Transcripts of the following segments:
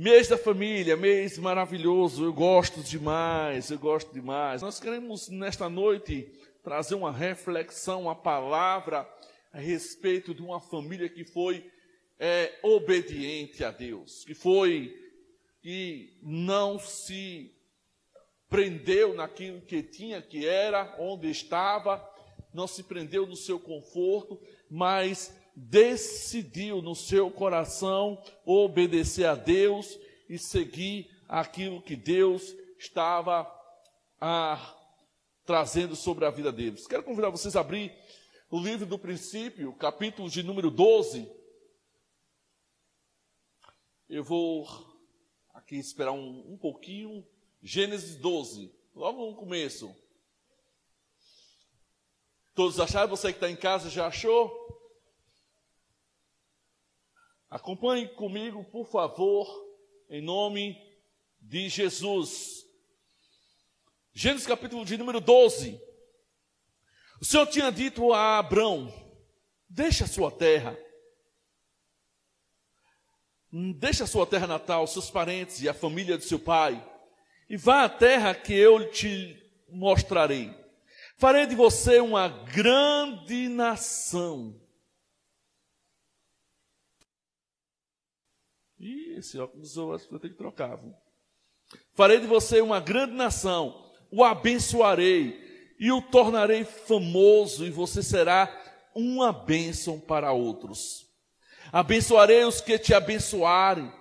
Mês da família, mês maravilhoso, eu gosto demais, eu gosto demais. Nós queremos nesta noite trazer uma reflexão, uma palavra a respeito de uma família que foi é, obediente a Deus, que foi, que não se prendeu naquilo que tinha, que era, onde estava, não se prendeu no seu conforto, mas decidiu no seu coração obedecer a Deus e seguir aquilo que Deus estava ah, trazendo sobre a vida deles. Quero convidar vocês a abrir o livro do princípio, capítulo de número 12. Eu vou aqui esperar um, um pouquinho. Gênesis 12, logo no começo. Todos acharam? Você que está em casa já achou? Acompanhe comigo, por favor, em nome de Jesus. Gênesis capítulo de número 12. O Senhor tinha dito a Abrão: Deixa a sua terra. Deixa a sua terra natal, seus parentes e a família de seu pai, e vá à terra que eu te mostrarei. Farei de você uma grande nação. Esse óculos eu que vou ter que trocar. Viu? Farei de você uma grande nação, o abençoarei e o tornarei famoso, e você será uma bênção para outros. Abençoarei os que te abençoarem,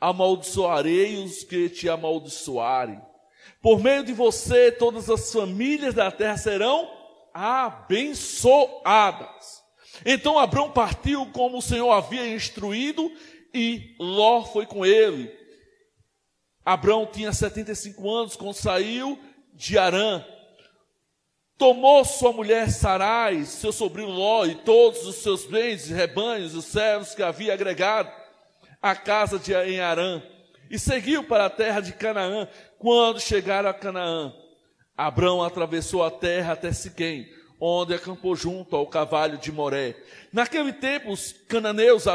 amaldiçoarei os que te amaldiçoarem. Por meio de você, todas as famílias da terra serão abençoadas. Então Abraão partiu como o Senhor havia instruído, e Ló foi com ele. Abraão tinha 75 anos quando saiu de Arã tomou sua mulher Sarai, seu sobrinho Ló e todos os seus bens e rebanhos, os servos que havia agregado à casa de em Arã, e seguiu para a terra de Canaã. Quando chegaram a Canaã, Abrão atravessou a terra até Siquém, onde acampou junto ao cavalho de Moré. Naquele tempo, os cananeus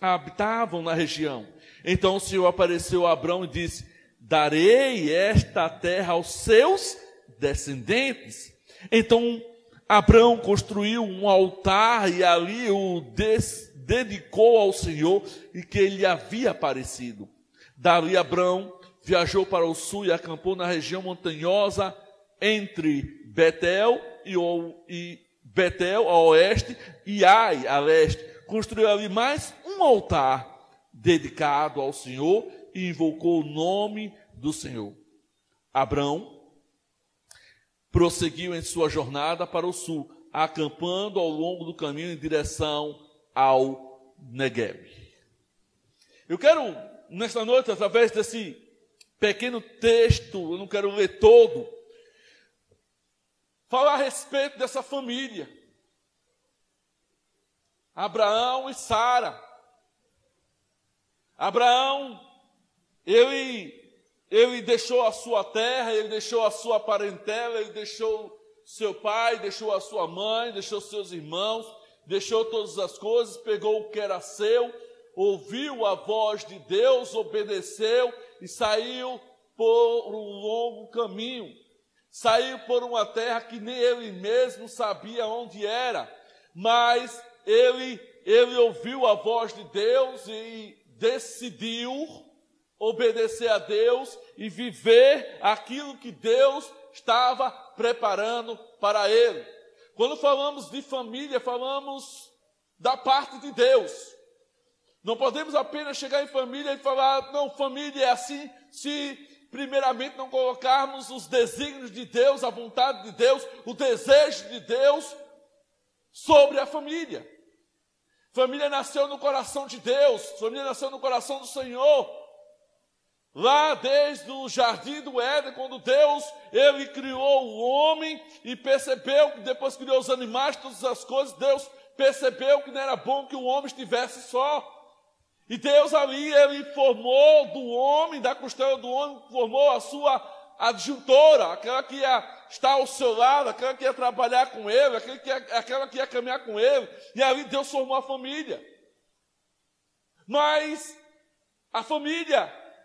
habitavam na região. Então o Senhor apareceu a Abrão e disse: Darei esta terra aos seus descendentes. Então Abraão construiu um altar e ali o dedicou ao Senhor e que ele havia aparecido. Dali Abraão viajou para o sul e acampou na região montanhosa entre Betel e, e Betel a oeste e Ai a leste. Construiu ali mais um altar dedicado ao Senhor e invocou o nome do Senhor. Abraão prosseguiu em sua jornada para o sul, acampando ao longo do caminho em direção ao Negev. Eu quero, nesta noite, através desse pequeno texto, eu não quero ler todo, falar a respeito dessa família. Abraão e Sara. Abraão, ele ele deixou a sua terra, ele deixou a sua parentela, ele deixou seu pai, deixou a sua mãe, deixou seus irmãos, deixou todas as coisas, pegou o que era seu, ouviu a voz de Deus, obedeceu e saiu por um longo caminho. Saiu por uma terra que nem ele mesmo sabia onde era, mas ele, ele ouviu a voz de Deus e decidiu obedecer a Deus e viver aquilo que Deus estava preparando para ele. Quando falamos de família, falamos da parte de Deus. Não podemos apenas chegar em família e falar, não, família é assim, se primeiramente não colocarmos os desígnios de Deus, a vontade de Deus, o desejo de Deus sobre a família. Família nasceu no coração de Deus, família nasceu no coração do Senhor. Lá desde o jardim do Éden, quando Deus, ele criou o homem e percebeu que depois criou os animais, todas as coisas, Deus percebeu que não era bom que o homem estivesse só. E Deus ali, ele formou do homem, da costela do homem, formou a sua adjuntora, aquela que ia estar ao seu lado, aquela que ia trabalhar com ele, aquela que ia, aquela que ia caminhar com ele. E ali Deus formou a família. Mas A família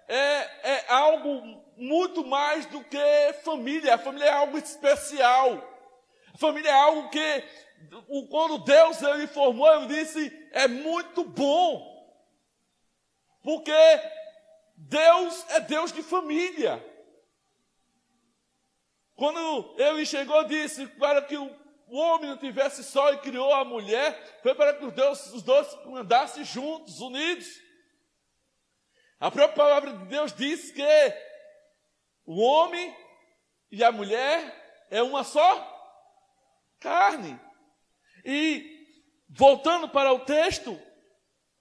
é, é algo muito mais do que família. A família é algo especial. A família é algo que, quando Deus ele formou, ele disse, é muito bom. Porque Deus é Deus de família. Quando ele chegou, disse para que o homem não tivesse só e criou a mulher, foi para que os, Deus, os dois andassem juntos, unidos. A própria palavra de Deus diz que o homem e a mulher é uma só carne. E voltando para o texto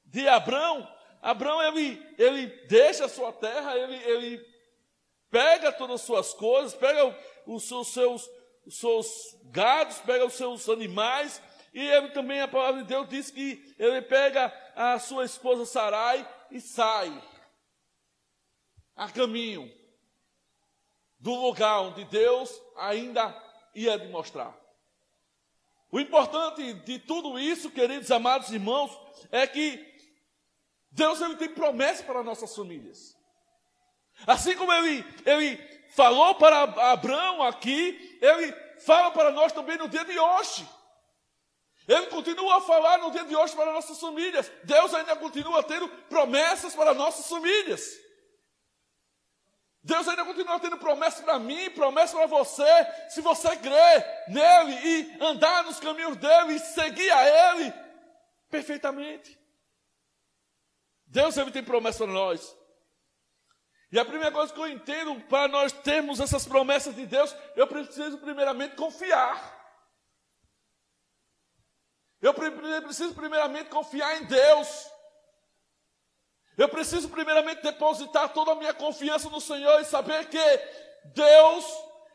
de Abraão, Abraão ele, ele deixa a sua terra, ele, ele pega todas as suas coisas, pega os seus, seus, seus gados, pega os seus animais, e ele também, a palavra de Deus diz que ele pega a sua esposa Sarai e sai a caminho do lugar onde Deus ainda ia demonstrar. O importante de tudo isso, queridos amados irmãos, é que Deus ele tem promessa para nossas famílias. Assim como ele, ele falou para Abraão aqui, ele fala para nós também no dia de hoje. Ele continua a falar no dia de hoje para nossas famílias. Deus ainda continua tendo promessas para nossas famílias. Deus ainda continua tendo promessas para mim, promessas para você, se você crer nele e andar nos caminhos dele e seguir a ele perfeitamente. Deus ele tem promessa para nós. E a primeira coisa que eu entendo para nós termos essas promessas de Deus, eu preciso primeiramente confiar. Eu preciso primeiramente confiar em Deus. Eu preciso primeiramente depositar toda a minha confiança no Senhor e saber que Deus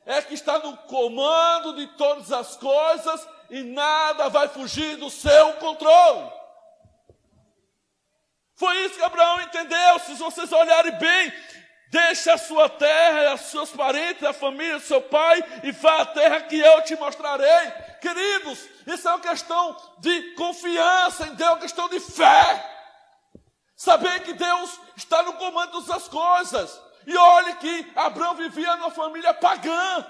é que está no comando de todas as coisas e nada vai fugir do seu controle. Foi isso que Abraão entendeu. Se vocês olharem bem, Deixe a sua terra, os seus parentes, a família seu pai e vá à terra que eu te mostrarei. Queridos, isso é uma questão de confiança em Deus, uma questão de fé. Saber que Deus está no comando das coisas. E olhe que Abraão vivia numa família pagã.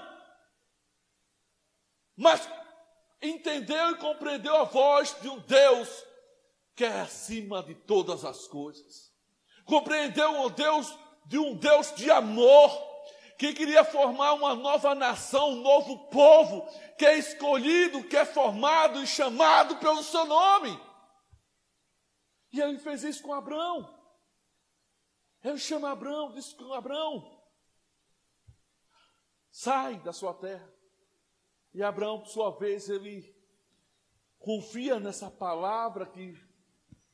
Mas entendeu e compreendeu a voz de um Deus que é acima de todas as coisas. Compreendeu o Deus de um Deus de amor, que queria formar uma nova nação, um novo povo, que é escolhido, que é formado e chamado pelo seu nome. E ele fez isso com Abraão. Ele chama Abraão, disse com Abraão: sai da sua terra. E Abraão, por sua vez, ele confia nessa palavra que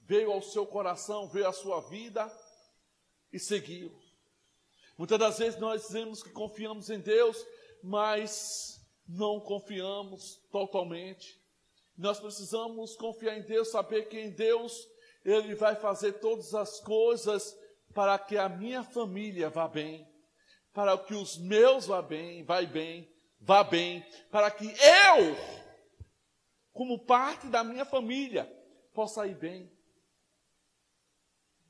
veio ao seu coração, veio à sua vida e seguiu. Muitas das vezes nós dizemos que confiamos em Deus, mas não confiamos totalmente. Nós precisamos confiar em Deus, saber que em Deus Ele vai fazer todas as coisas para que a minha família vá bem, para que os meus vá bem, vai bem, vá bem, para que eu, como parte da minha família, possa ir bem.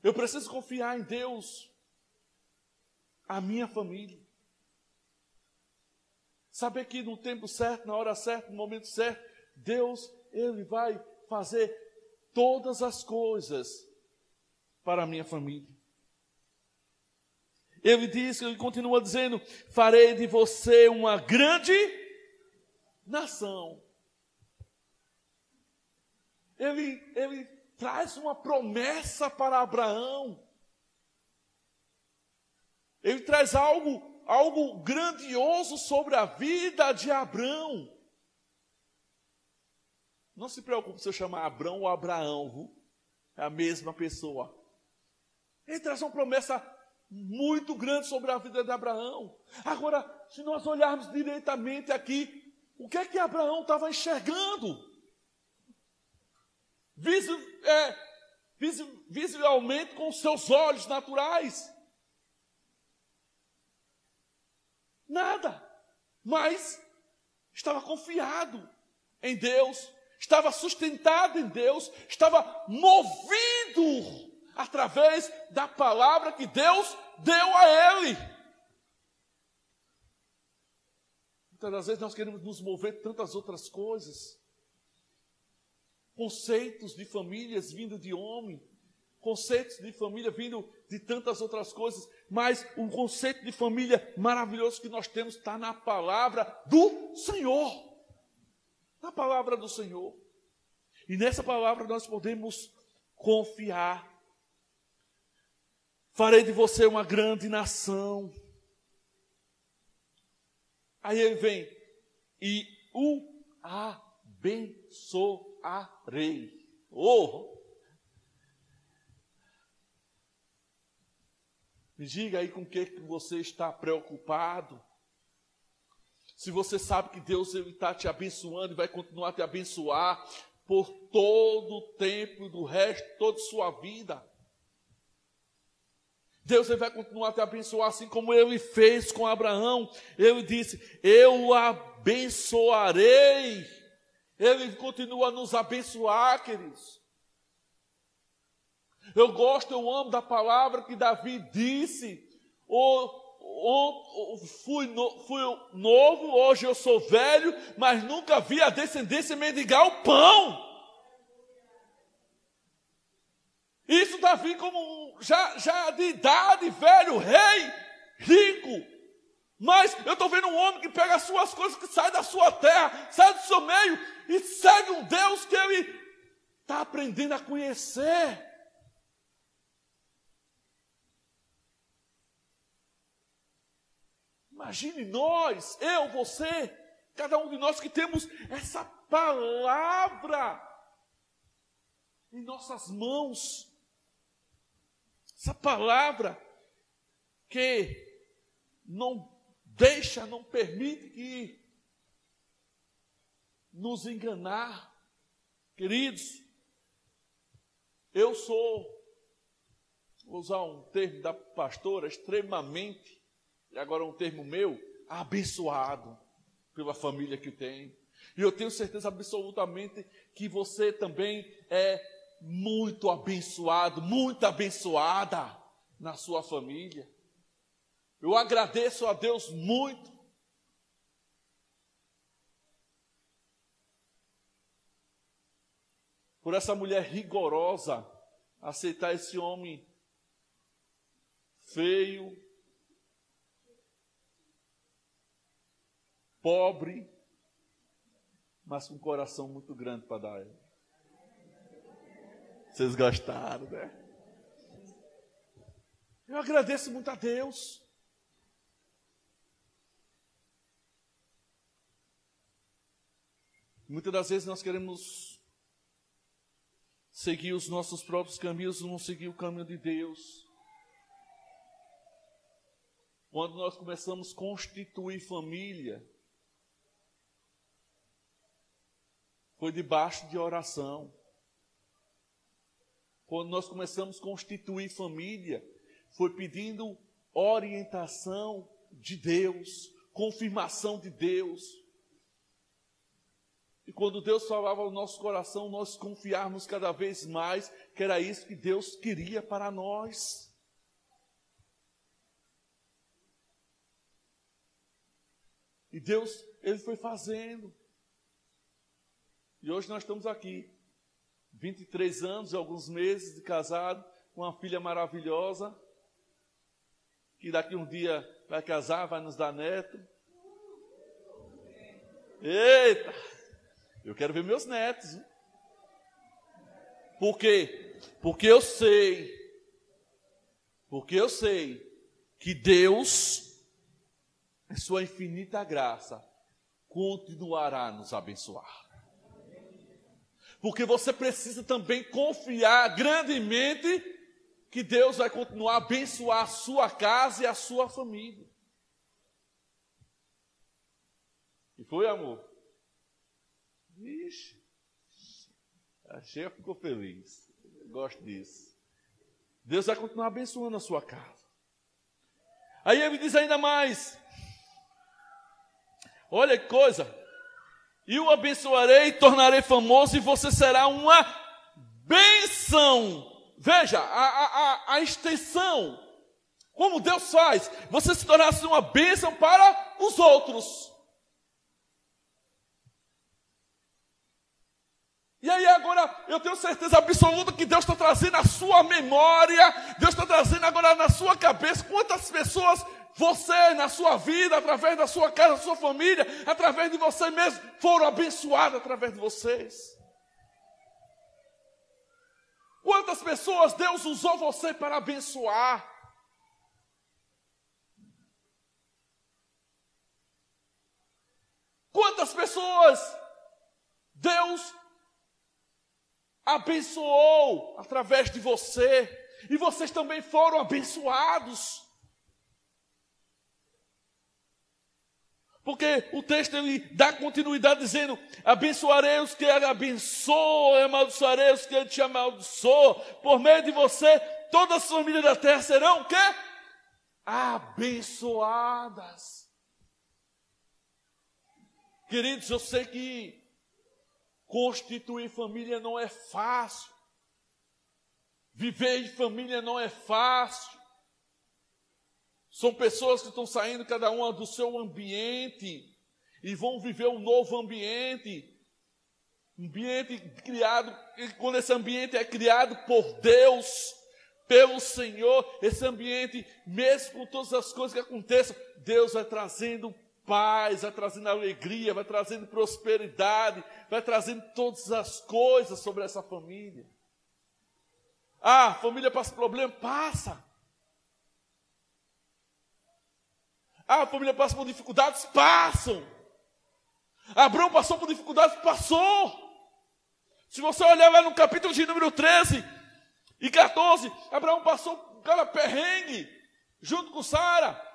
Eu preciso confiar em Deus, a minha família. Saber que no tempo certo, na hora certa, no momento certo, Deus, Ele vai fazer todas as coisas para a minha família. Ele diz, ele continua dizendo: farei de você uma grande nação. Ele, ele traz uma promessa para Abraão. Ele traz algo, algo grandioso sobre a vida de Abraão. Não se preocupe se eu chamar Abraão ou Abraão, viu? é a mesma pessoa. Ele traz uma promessa muito grande sobre a vida de Abraão. Agora, se nós olharmos diretamente aqui, o que é que Abraão estava enxergando? Visu, é, visualmente com seus olhos naturais. Nada. Mas estava confiado em Deus, estava sustentado em Deus, estava movido através da palavra que Deus deu a ele. Muitas das vezes nós queremos nos mover tantas outras coisas. Conceitos de famílias vindo de homem, conceitos de família vindo de tantas outras coisas, mas o conceito de família maravilhoso que nós temos está na palavra do Senhor. Na palavra do Senhor. E nessa palavra nós podemos confiar. Farei de você uma grande nação. Aí ele vem e o abençoarei. Oh! Me diga aí com o que você está preocupado. Se você sabe que Deus está te abençoando e vai continuar a te abençoar por todo o tempo do resto, toda a sua vida. Deus vai continuar a te abençoar assim como ele fez com Abraão. Ele disse: Eu abençoarei. Ele continua a nos abençoar, queridos. Eu gosto, eu amo da palavra que Davi disse. Fui, no, fui novo, hoje eu sou velho, mas nunca vi a descendência mendigar o pão. Isso Davi como já, já de idade, velho, rei, rico. Mas eu estou vendo um homem que pega as suas coisas, que sai da sua terra, sai do seu meio e segue um Deus que ele está aprendendo a conhecer. Imagine nós, eu, você, cada um de nós que temos essa palavra em nossas mãos. Essa palavra que não deixa, não permite que nos enganar. Queridos, eu sou, vou usar um termo da pastora, extremamente, e agora um termo meu, abençoado pela família que tem. E eu tenho certeza absolutamente que você também é muito abençoado, muito abençoada na sua família. Eu agradeço a Deus muito. Por essa mulher rigorosa aceitar esse homem feio, pobre, mas com um coração muito grande para dar ele. Vocês gostaram, né? Eu agradeço muito a Deus. Muitas das vezes nós queremos seguir os nossos próprios caminhos, não seguir o caminho de Deus. Quando nós começamos a constituir família, foi debaixo de oração. Quando nós começamos a constituir família, foi pedindo orientação de Deus, confirmação de Deus. E quando Deus falava no nosso coração, nós confiarmos cada vez mais que era isso que Deus queria para nós. E Deus, Ele foi fazendo. E hoje nós estamos aqui, 23 anos e alguns meses de casado, com uma filha maravilhosa, que daqui um dia vai casar, vai nos dar neto. Eita! Eu quero ver meus netos. Hein? Por quê? Porque eu sei, porque eu sei que Deus, em sua infinita graça, continuará a nos abençoar porque você precisa também confiar grandemente que Deus vai continuar a abençoar a sua casa e a sua família. E foi, amor? Vixe, a cheia ficou feliz. Eu gosto disso. Deus vai continuar abençoando a sua casa. Aí ele diz ainda mais: Olha que coisa, e o abençoarei, tornarei famoso, e você será uma benção veja, a, a, a extensão, como Deus faz, você se tornasse uma bênção para os outros. E aí agora eu tenho certeza absoluta que Deus está trazendo a sua memória, Deus está trazendo agora na sua cabeça quantas pessoas você, na sua vida, através da sua casa, da sua família, através de você mesmo, foram abençoados através de vocês. Quantas pessoas Deus usou você para abençoar? Quantas pessoas Deus abençoou através de você? E vocês também foram abençoados. Porque o texto ele dá continuidade dizendo: abençoarei os que ele abençoa, amaldiçoarei os que te amaldiçoa. Por meio de você, todas as famílias da terra serão o quê? Abençoadas. Queridos, eu sei que constituir família não é fácil. Viver em família não é fácil. São pessoas que estão saindo cada uma do seu ambiente e vão viver um novo ambiente. Ambiente criado, e quando esse ambiente é criado por Deus, pelo Senhor, esse ambiente, mesmo com todas as coisas que aconteçam, Deus vai trazendo paz, vai trazendo alegria, vai trazendo prosperidade, vai trazendo todas as coisas sobre essa família. Ah, a família passa problema? Passa. Ah, a família passa por dificuldades? Passam. Abraão passou por dificuldades? Passou. Se você olhar lá no capítulo de número 13 e 14, Abraão passou cada perrengue junto com Sara.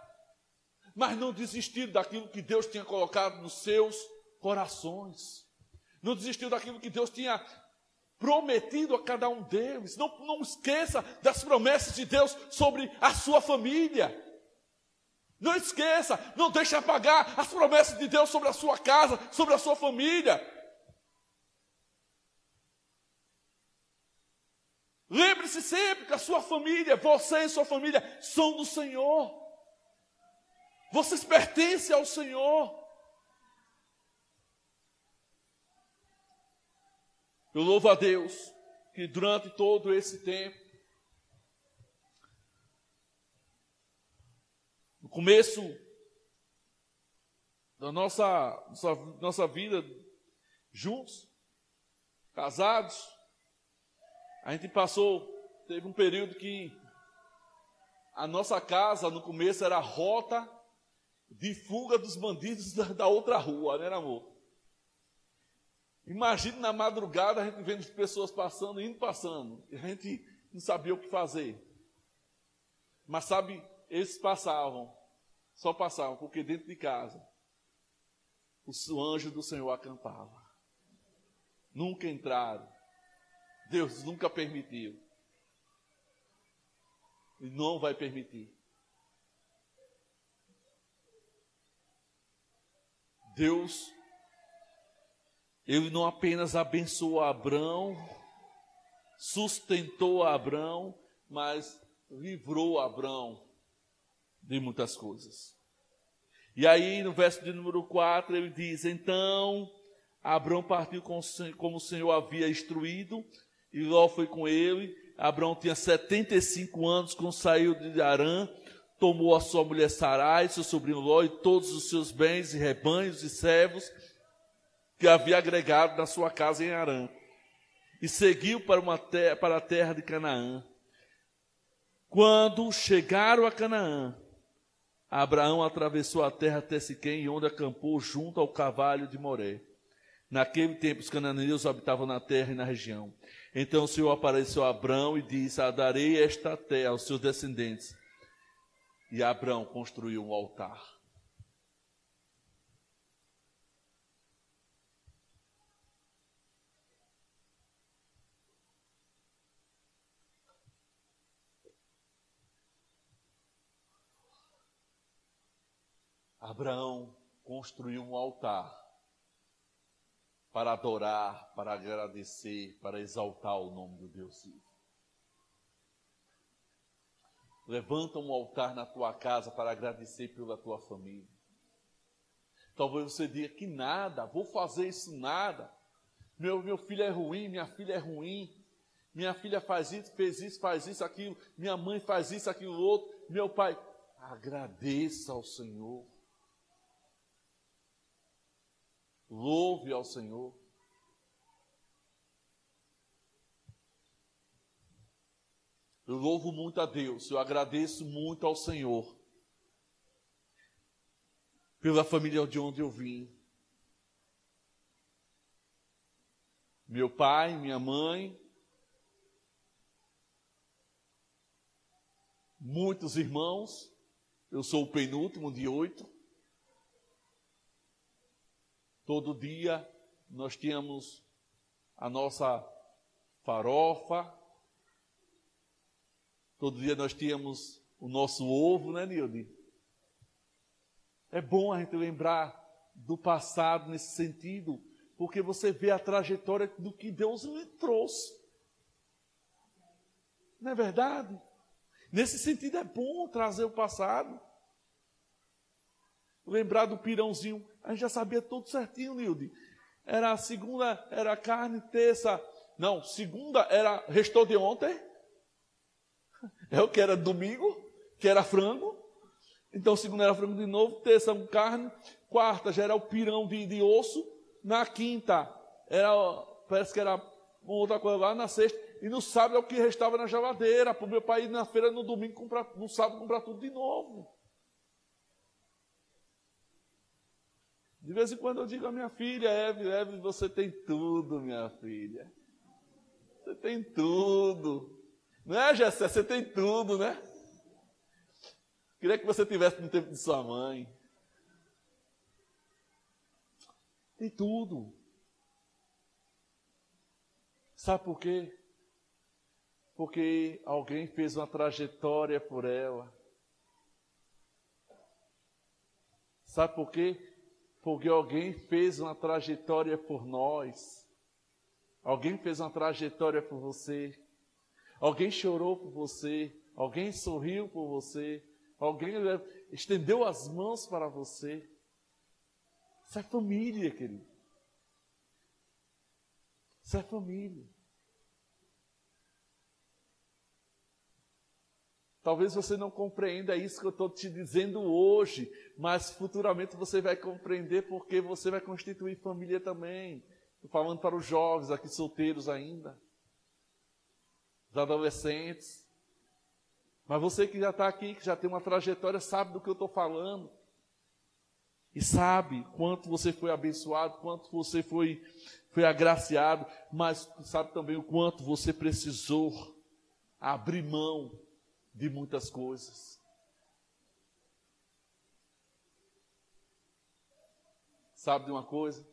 Mas não desistiram daquilo que Deus tinha colocado nos seus corações. Não desistiu daquilo que Deus tinha prometido a cada um deles. Não, não esqueça das promessas de Deus sobre a sua família. Não esqueça, não deixe apagar as promessas de Deus sobre a sua casa, sobre a sua família. Lembre-se sempre que a sua família, você e sua família são do Senhor. Vocês pertencem ao Senhor. Eu louvo a Deus que durante todo esse tempo no começo da nossa, nossa, nossa vida juntos, casados, a gente passou, teve um período que a nossa casa no começo era rota de fuga dos bandidos da, da outra rua, né, amor? Imagine na madrugada a gente vendo as pessoas passando, indo passando, e a gente não sabia o que fazer. Mas sabe, eles passavam, só passavam, porque dentro de casa o anjo do Senhor acampava. Nunca entraram. Deus nunca permitiu. E não vai permitir. Deus, ele não apenas abençoou Abraão, sustentou Abraão, mas livrou Abraão de muitas coisas. E aí, no verso de número 4, ele diz: Então Abraão partiu como o Senhor havia instruído, e Ló foi com ele. Abraão tinha 75 anos quando saiu de Arã, tomou a sua mulher Sarai, seu sobrinho Ló, e todos os seus bens e rebanhos e servos que havia agregado na sua casa em Arã, e seguiu para, uma terra, para a terra de Canaã. Quando chegaram a Canaã, Abraão atravessou a terra até Siquém, onde acampou junto ao cavalho de Moré. Naquele tempo os cananeus habitavam na terra e na região. Então o Senhor apareceu a Abraão e disse: Darei esta terra aos seus descendentes. E Abraão construiu um altar. Abraão construiu um altar para adorar, para agradecer, para exaltar o nome do Deus vivo. Levanta um altar na tua casa para agradecer pela tua família. Talvez você diga que nada, vou fazer isso nada. Meu, meu filho é ruim, minha filha é ruim. Minha filha faz isso, fez isso, faz isso, aquilo. Minha mãe faz isso, aquilo, outro. Meu pai. Agradeça ao Senhor. Louve ao Senhor. Eu louvo muito a Deus, eu agradeço muito ao Senhor pela família de onde eu vim. Meu pai, minha mãe, muitos irmãos, eu sou o penúltimo de oito. Todo dia nós tínhamos a nossa farofa, todo dia nós tínhamos o nosso ovo, né, Nilde? É bom a gente lembrar do passado nesse sentido, porque você vê a trajetória do que Deus lhe trouxe. Não é verdade? Nesse sentido é bom trazer o passado. Lembrar do pirãozinho a gente já sabia tudo certinho, Nilde. Era a segunda, era carne, terça. Não, segunda era restou de ontem. É o que era domingo, que era frango. Então, segunda era frango de novo, terça carne, quarta já era o pirão de, de osso, na quinta era, parece que era outra coisa lá, na sexta, e no sábado é o que restava na geladeira, para o meu pai ir na feira no domingo, comprar, no sábado comprar tudo de novo. De vez em quando eu digo à minha filha, Eve, Eve, você tem tudo, minha filha. Você tem tudo. Não é, Jessé? Você tem tudo, né? Queria que você tivesse no tempo de sua mãe. Tem tudo. Sabe por quê? Porque alguém fez uma trajetória por ela. Sabe por quê? porque alguém fez uma trajetória por nós. Alguém fez uma trajetória por você. Alguém chorou por você. Alguém sorriu por você. Alguém estendeu as mãos para você. Isso é família, querido. Isso é família. Talvez você não compreenda isso que eu estou te dizendo hoje, mas futuramente você vai compreender porque você vai constituir família também. Estou falando para os jovens aqui solteiros ainda, os adolescentes. Mas você que já está aqui, que já tem uma trajetória, sabe do que eu estou falando. E sabe quanto você foi abençoado, quanto você foi, foi agraciado, mas sabe também o quanto você precisou abrir mão de muitas coisas. Sabe de uma coisa?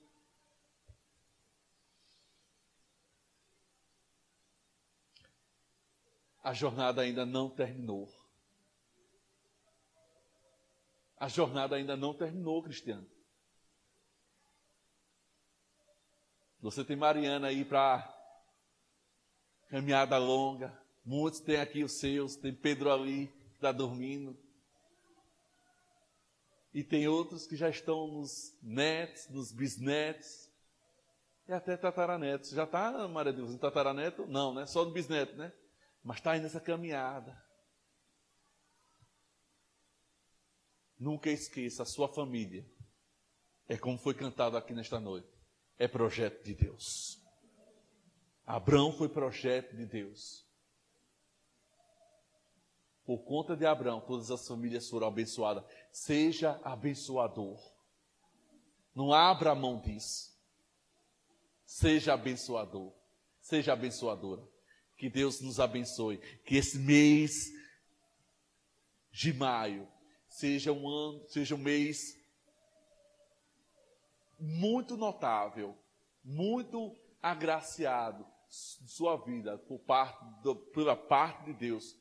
A jornada ainda não terminou. A jornada ainda não terminou, Cristiano. Você tem Mariana aí para caminhada longa. Muitos têm aqui os seus, tem Pedro ali que está dormindo. E tem outros que já estão nos netos, nos bisnetos. E até tataranetos. Já está, Maria Deus, no tataraneto? Não, né? Só no bisneto, né? Mas está nessa caminhada. Nunca esqueça, a sua família é como foi cantado aqui nesta noite. É projeto de Deus. Abraão foi projeto de Deus. Por conta de Abraão, todas as famílias foram abençoadas. Seja abençoador. Não abra mão disso. Seja abençoador. Seja abençoadora. Que Deus nos abençoe. Que esse mês de maio seja um ano, seja um mês muito notável, muito agraciado sua vida por parte pela parte de Deus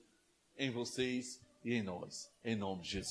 em vocês e em nós. Em nome de Jesus.